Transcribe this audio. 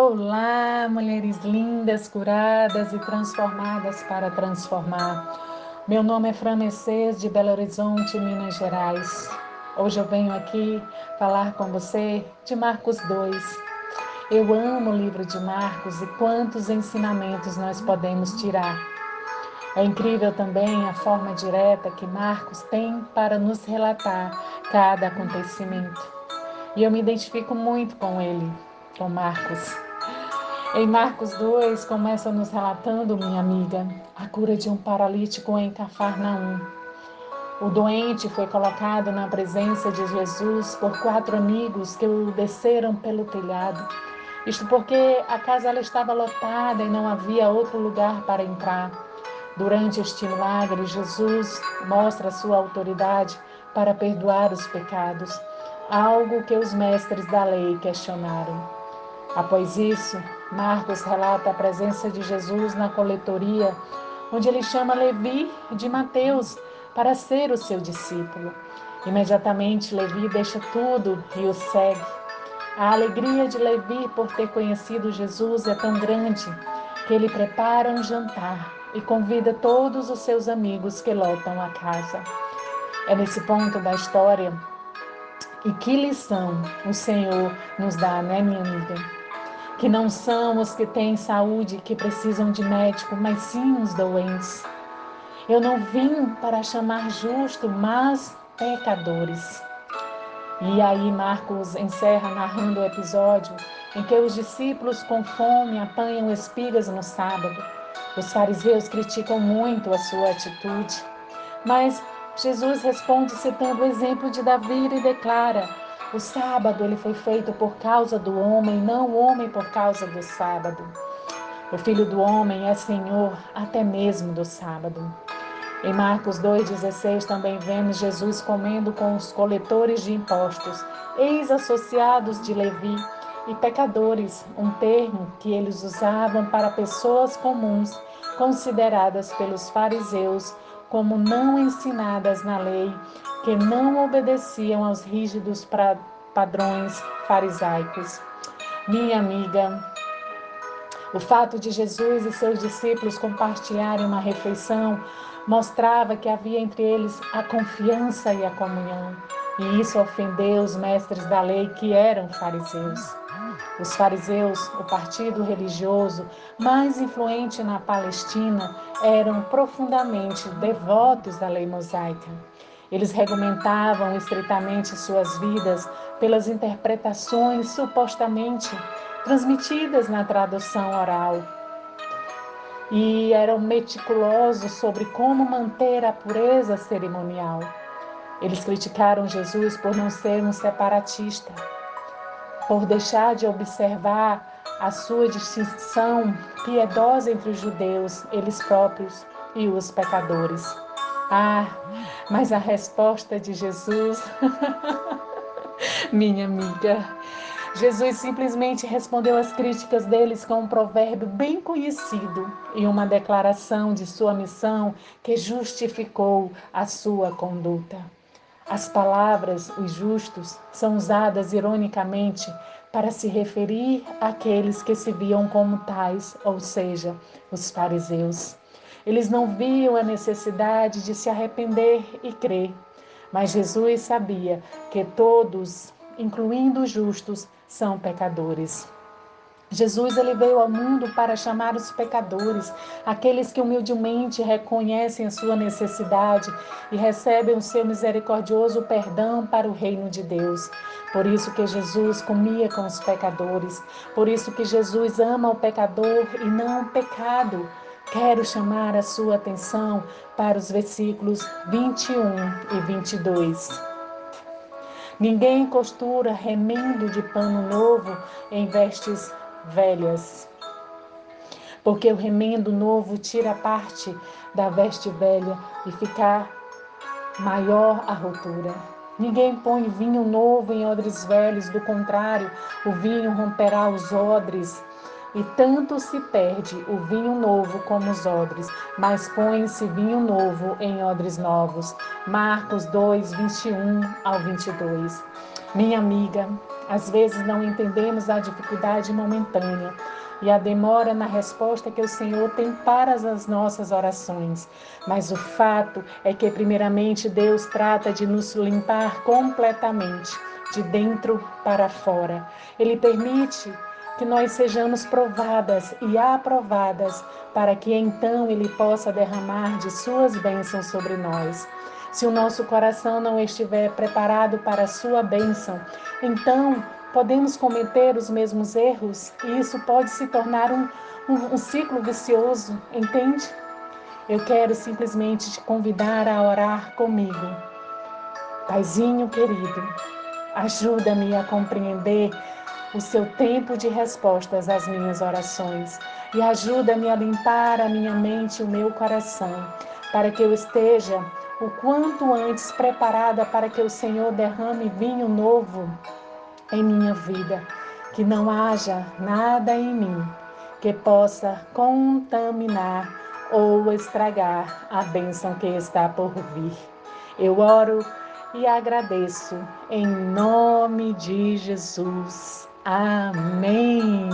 Olá, mulheres lindas, curadas e transformadas para transformar. Meu nome é Fran Mercedes, de Belo Horizonte, Minas Gerais. Hoje eu venho aqui falar com você de Marcos 2. Eu amo o livro de Marcos e quantos ensinamentos nós podemos tirar. É incrível também a forma direta que Marcos tem para nos relatar cada acontecimento. E eu me identifico muito com ele com Marcos. Em Marcos 2, começa nos relatando, minha amiga, a cura de um paralítico em Cafarnaum. O doente foi colocado na presença de Jesus por quatro amigos que o desceram pelo telhado. Isto porque a casa estava lotada e não havia outro lugar para entrar. Durante este milagre, Jesus mostra sua autoridade para perdoar os pecados, algo que os mestres da lei questionaram. Após isso, Marcos relata a presença de Jesus na coletoria, onde ele chama Levi de Mateus para ser o seu discípulo. Imediatamente, Levi deixa tudo e o segue. A alegria de Levi por ter conhecido Jesus é tão grande que ele prepara um jantar e convida todos os seus amigos que lotam a casa. É nesse ponto da história e que lição o Senhor nos dá, né, minha amiga? que não são os que têm saúde que precisam de médico, mas sim os doentes. Eu não vim para chamar justo, mas pecadores. E aí Marcos encerra narrando o episódio em que os discípulos com fome apanham espigas no sábado. Os fariseus criticam muito a sua atitude, mas Jesus responde citando o exemplo de Davi e declara: o sábado ele foi feito por causa do homem, não o homem por causa do sábado. O filho do homem é senhor até mesmo do sábado. Em Marcos 2,16 também vemos Jesus comendo com os coletores de impostos, ex-associados de Levi e pecadores, um termo que eles usavam para pessoas comuns, consideradas pelos fariseus como não ensinadas na lei, que não obedeciam aos rígidos padrões farisaicos. Minha amiga, o fato de Jesus e seus discípulos compartilharem uma refeição mostrava que havia entre eles a confiança e a comunhão. E isso ofendeu os mestres da lei que eram fariseus. Os fariseus, o partido religioso mais influente na Palestina, eram profundamente devotos da lei mosaica. Eles regulamentavam estritamente suas vidas pelas interpretações supostamente transmitidas na tradução oral. E eram meticulosos sobre como manter a pureza cerimonial. Eles criticaram Jesus por não ser um separatista por deixar de observar a sua distinção piedosa entre os judeus, eles próprios, e os pecadores. Ah, mas a resposta de Jesus, minha amiga, Jesus simplesmente respondeu às críticas deles com um provérbio bem conhecido e uma declaração de sua missão que justificou a sua conduta. As palavras, os justos, são usadas ironicamente para se referir àqueles que se viam como tais, ou seja, os fariseus. Eles não viam a necessidade de se arrepender e crer, mas Jesus sabia que todos, incluindo os justos, são pecadores. Jesus ele veio ao mundo para chamar os pecadores, aqueles que humildemente reconhecem a sua necessidade e recebem o seu misericordioso perdão para o reino de Deus. Por isso que Jesus comia com os pecadores, por isso que Jesus ama o pecador e não o pecado. Quero chamar a sua atenção para os versículos 21 e 22. Ninguém costura remendo de pano novo em vestes velhas. Porque o remendo novo tira parte da veste velha e ficar maior a rotura. Ninguém põe vinho novo em odres velhos, do contrário, o vinho romperá os odres. E tanto se perde o vinho novo como os odres, mas põe-se vinho novo em odres novos. Marcos 2, 21 ao 22. Minha amiga, Às vezes não entendemos a dificuldade momentânea e a demora na resposta que o Senhor tem para as nossas orações. Mas o fato é que, primeiramente, Deus trata de nos limpar completamente, de dentro para fora. Ele permite que nós sejamos provadas e aprovadas, para que então Ele possa derramar de Suas bênçãos sobre nós. Se o nosso coração não estiver preparado para a sua bênção, então podemos cometer os mesmos erros e isso pode se tornar um, um, um ciclo vicioso, entende? Eu quero simplesmente te convidar a orar comigo. Paizinho querido, ajuda-me a compreender o seu tempo de respostas às minhas orações e ajuda-me a limpar a minha mente e o meu coração, para que eu esteja o quanto antes preparada para que o Senhor derrame vinho novo em minha vida, que não haja nada em mim que possa contaminar ou estragar a bênção que está por vir. Eu oro e agradeço em nome de Jesus. Amém.